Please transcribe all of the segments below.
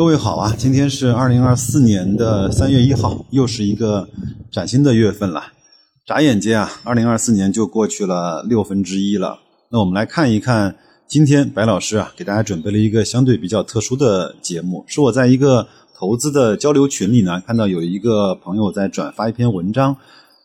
各位好啊，今天是二零二四年的三月一号，又是一个崭新的月份了。眨眼间啊，二零二四年就过去了六分之一了。那我们来看一看，今天白老师啊给大家准备了一个相对比较特殊的节目，是我在一个投资的交流群里呢看到有一个朋友在转发一篇文章，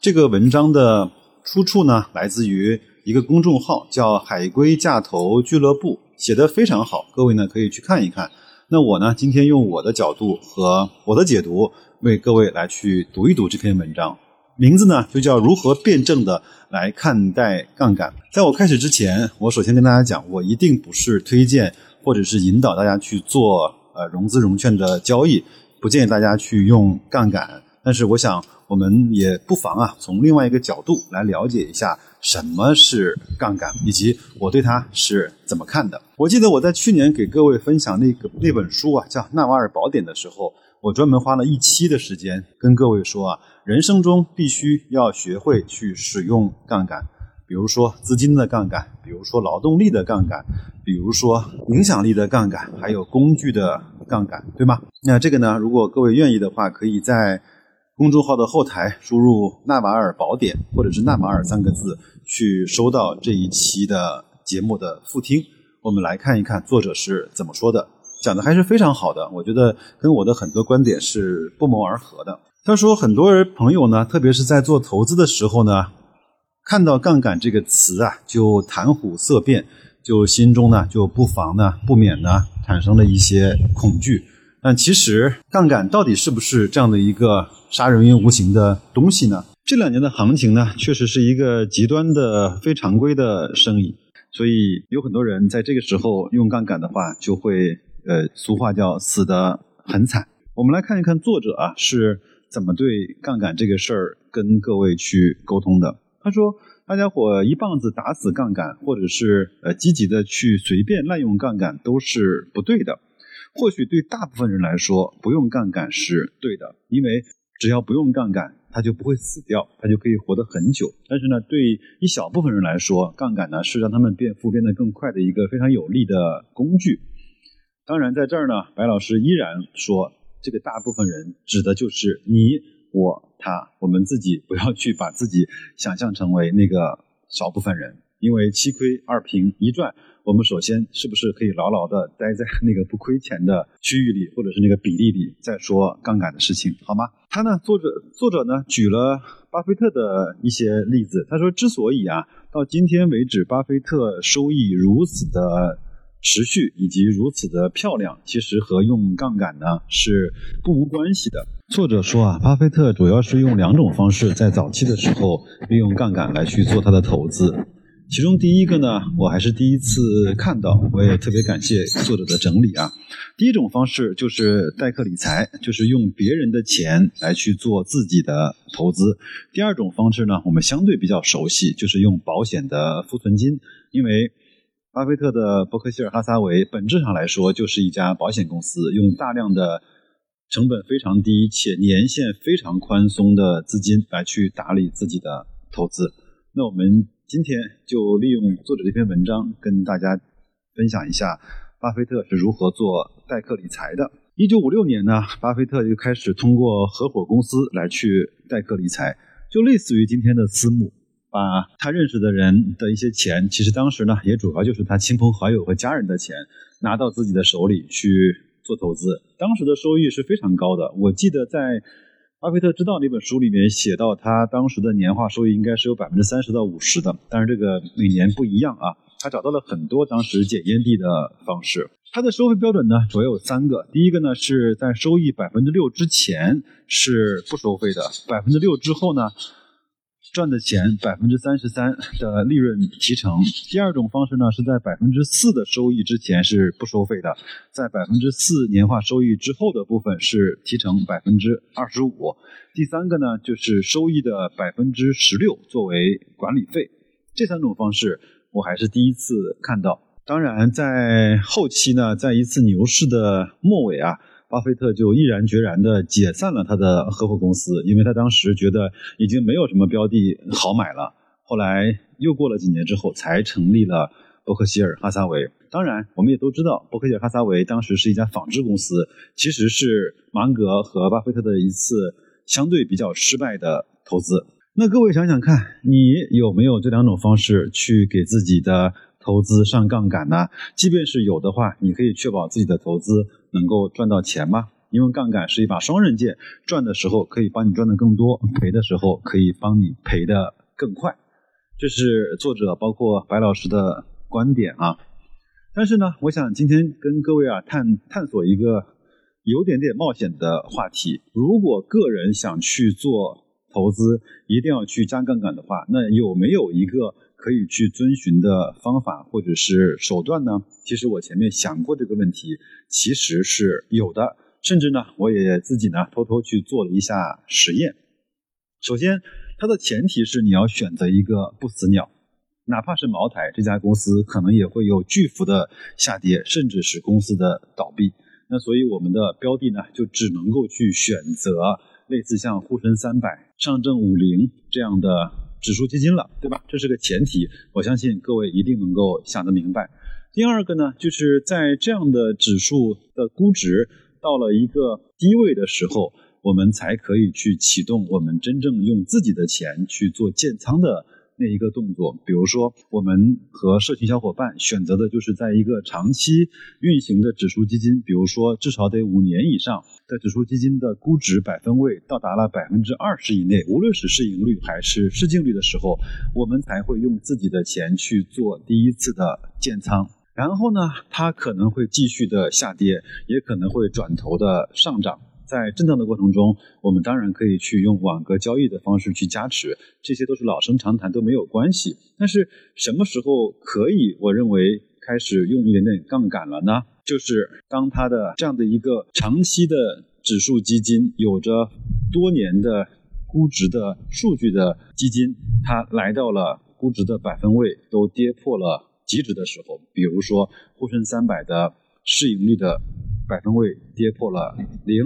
这个文章的出处呢来自于一个公众号叫“海龟价投俱乐部”，写的非常好，各位呢可以去看一看。那我呢，今天用我的角度和我的解读，为各位来去读一读这篇文章。名字呢，就叫如何辩证的来看待杠杆。在我开始之前，我首先跟大家讲，我一定不是推荐或者是引导大家去做呃融资融券的交易，不建议大家去用杠杆。但是我想，我们也不妨啊，从另外一个角度来了解一下什么是杠杆，以及我对它是怎么看的。我记得我在去年给各位分享那个那本书啊，叫《纳瓦尔宝典》的时候，我专门花了一期的时间跟各位说啊，人生中必须要学会去使用杠杆，比如说资金的杠杆，比如说劳动力的杠杆，比如说影响力的杠杆，还有工具的杠杆，对吗？那这个呢，如果各位愿意的话，可以在。公众号的后台输入“纳瓦尔宝典”或者是“纳瓦尔”三个字，去收到这一期的节目的复听。我们来看一看作者是怎么说的，讲的还是非常好的，我觉得跟我的很多观点是不谋而合的。他说，很多朋友呢，特别是在做投资的时候呢，看到“杠杆”这个词啊，就谈虎色变，就心中呢就不妨呢不免呢产生了一些恐惧。但其实，杠杆到底是不是这样的一个杀人于无形的东西呢？这两年的行情呢，确实是一个极端的非常规的生意，所以有很多人在这个时候用杠杆的话，就会呃，俗话叫死得很惨。我们来看一看作者啊是怎么对杠杆这个事儿跟各位去沟通的。他说，大家伙一棒子打死杠杆，或者是呃积极的去随便滥用杠杆，都是不对的。或许对大部分人来说，不用杠杆是对的，因为只要不用杠杆，它就不会死掉，它就可以活得很久。但是呢，对一小部分人来说，杠杆呢是让他们变富变得更快的一个非常有利的工具。当然，在这儿呢，白老师依然说，这个大部分人指的就是你、我、他，我们自己不要去把自己想象成为那个少部分人，因为七亏二平一赚。我们首先是不是可以牢牢的待在 那个不亏钱的区域里，或者是那个比例里，再说杠杆的事情，好吗？他呢，作者作者呢举了巴菲特的一些例子。他说，之所以啊到今天为止，巴菲特收益如此的持续以及如此的漂亮，其实和用杠杆呢是不无关系的。作者说啊，巴菲特主要是用两种方式在早期的时候利用杠杆来去做他的投资。其中第一个呢，我还是第一次看到，我也特别感谢作者的整理啊。第一种方式就是代客理财，就是用别人的钱来去做自己的投资。第二种方式呢，我们相对比较熟悉，就是用保险的付存金。因为巴菲特的伯克希尔哈撒韦本质上来说就是一家保险公司，用大量的成本非常低且年限非常宽松的资金来去打理自己的投资。那我们。今天就利用作者这篇文章，跟大家分享一下巴菲特是如何做代客理财的。一九五六年呢，巴菲特就开始通过合伙公司来去代客理财，就类似于今天的私募，把他认识的人的一些钱，其实当时呢也主要就是他亲朋好友和家人的钱，拿到自己的手里去做投资。当时的收益是非常高的，我记得在。巴菲特知道那本书里面写到，他当时的年化收益应该是有百分之三十到五十的，但是这个每年不一样啊。他找到了很多当时捡烟蒂的方式。他的收费标准呢，主要有三个。第一个呢，是在收益百分之六之前是不收费的，百分之六之后呢。赚的钱百分之三十三的利润提成。第二种方式呢，是在百分之四的收益之前是不收费的，在百分之四年化收益之后的部分是提成百分之二十五。第三个呢，就是收益的百分之十六作为管理费。这三种方式我还是第一次看到。当然，在后期呢，在一次牛市的末尾啊。巴菲特就毅然决然地解散了他的合伙公司，因为他当时觉得已经没有什么标的好买了。后来又过了几年之后，才成立了伯克希尔哈撒韦。当然，我们也都知道，伯克希尔哈撒韦当时是一家纺织公司，其实是芒格和巴菲特的一次相对比较失败的投资。那各位想想看，你有没有这两种方式去给自己的投资上杠杆呢？即便是有的话，你可以确保自己的投资能够赚到钱吗？因为杠杆是一把双刃剑，赚的时候可以帮你赚的更多，赔的时候可以帮你赔的更快。这是作者包括白老师的观点啊。但是呢，我想今天跟各位啊探探索一个有点点冒险的话题。如果个人想去做，投资一定要去加杠杆的话，那有没有一个可以去遵循的方法或者是手段呢？其实我前面想过这个问题，其实是有的，甚至呢，我也自己呢偷偷去做了一下实验。首先，它的前提是你要选择一个不死鸟，哪怕是茅台这家公司，可能也会有巨幅的下跌，甚至是公司的倒闭。那所以我们的标的呢，就只能够去选择。类似像沪深三百、上证五零这样的指数基金了，对吧？这是个前提，我相信各位一定能够想得明白。第二个呢，就是在这样的指数的估值到了一个低位的时候，我们才可以去启动我们真正用自己的钱去做建仓的。那一个动作，比如说，我们和社群小伙伴选择的就是在一个长期运行的指数基金，比如说至少得五年以上的指数基金的估值百分位到达了百分之二十以内，无论是市盈率还是市净率的时候，我们才会用自己的钱去做第一次的建仓。然后呢，它可能会继续的下跌，也可能会转头的上涨。在震荡的过程中，我们当然可以去用网格交易的方式去加持，这些都是老生常谈，都没有关系。但是什么时候可以？我认为开始用一点点杠杆了呢？就是当它的这样的一个长期的指数基金，有着多年的估值的数据的基金，它来到了估值的百分位都跌破了极值的时候，比如说沪深三百的市盈率的百分位跌破了零。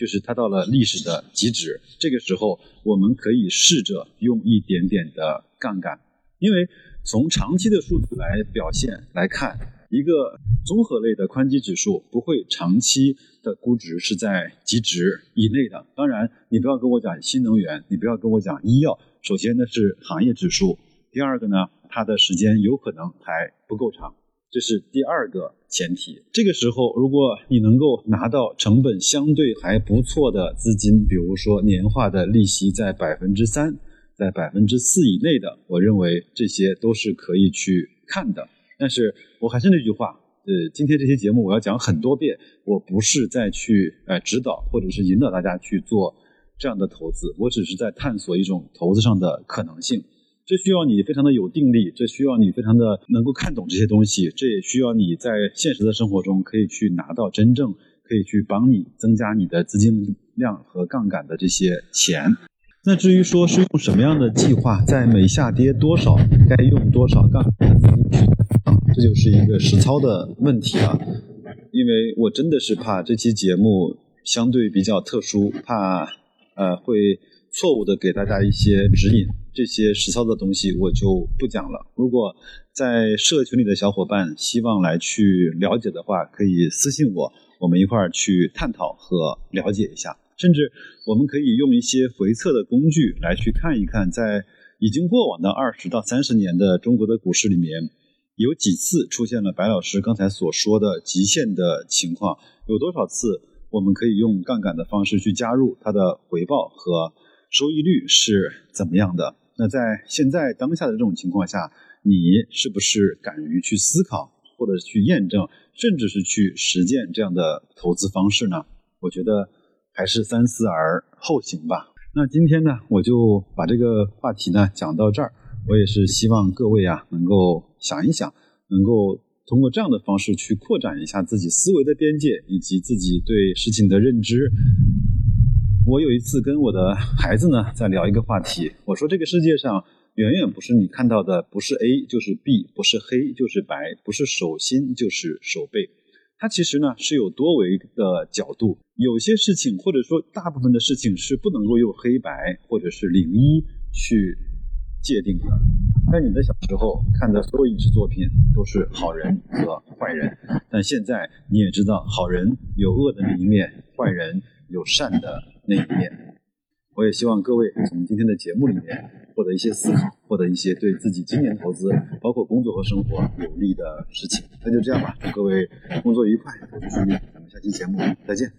就是它到了历史的极值，这个时候我们可以试着用一点点的杠杆，因为从长期的数字来表现来看，一个综合类的宽基指数不会长期的估值是在极值以内的。当然，你不要跟我讲新能源，你不要跟我讲医药。首先呢是行业指数，第二个呢它的时间有可能还不够长。这是第二个前提。这个时候，如果你能够拿到成本相对还不错的资金，比如说年化的利息在百分之三、在百分之四以内的，我认为这些都是可以去看的。但是我还是那句话，呃，今天这期节目我要讲很多遍，我不是在去呃指导或者是引导大家去做这样的投资，我只是在探索一种投资上的可能性。这需要你非常的有定力，这需要你非常的能够看懂这些东西，这也需要你在现实的生活中可以去拿到真正可以去帮你增加你的资金量和杠杆的这些钱。那至于说是用什么样的计划，在每下跌多少该用多少杠杆资金去啊，这就是一个实操的问题了。因为我真的是怕这期节目相对比较特殊，怕呃会错误的给大家一些指引。这些实操的东西我就不讲了。如果在社群里的小伙伴希望来去了解的话，可以私信我，我们一块儿去探讨和了解一下。甚至我们可以用一些回测的工具来去看一看，在已经过往的二十到三十年的中国的股市里面，有几次出现了白老师刚才所说的极限的情况，有多少次我们可以用杠杆的方式去加入它的回报和收益率是怎么样的？那在现在当下的这种情况下，你是不是敢于去思考，或者去验证，甚至是去实践这样的投资方式呢？我觉得还是三思而后行吧。那今天呢，我就把这个话题呢讲到这儿。我也是希望各位啊，能够想一想，能够通过这样的方式去扩展一下自己思维的边界，以及自己对事情的认知。我有一次跟我的孩子呢在聊一个话题，我说这个世界上远远不是你看到的，不是 A 就是 B，不是黑就是白，不是手心就是手背，它其实呢是有多维的角度，有些事情或者说大部分的事情是不能够用黑白或者是零一去界定的。在你的小时候看的所有影视作品都是好人和坏人，但现在你也知道，好人有恶的那一面，坏人有善的那一面。我也希望各位从今天的节目里面获得一些思考，获得一些对自己今年投资，包括工作和生活有利的事情。那就这样吧，祝各位工作愉快，投资顺利。咱们下期节目再见。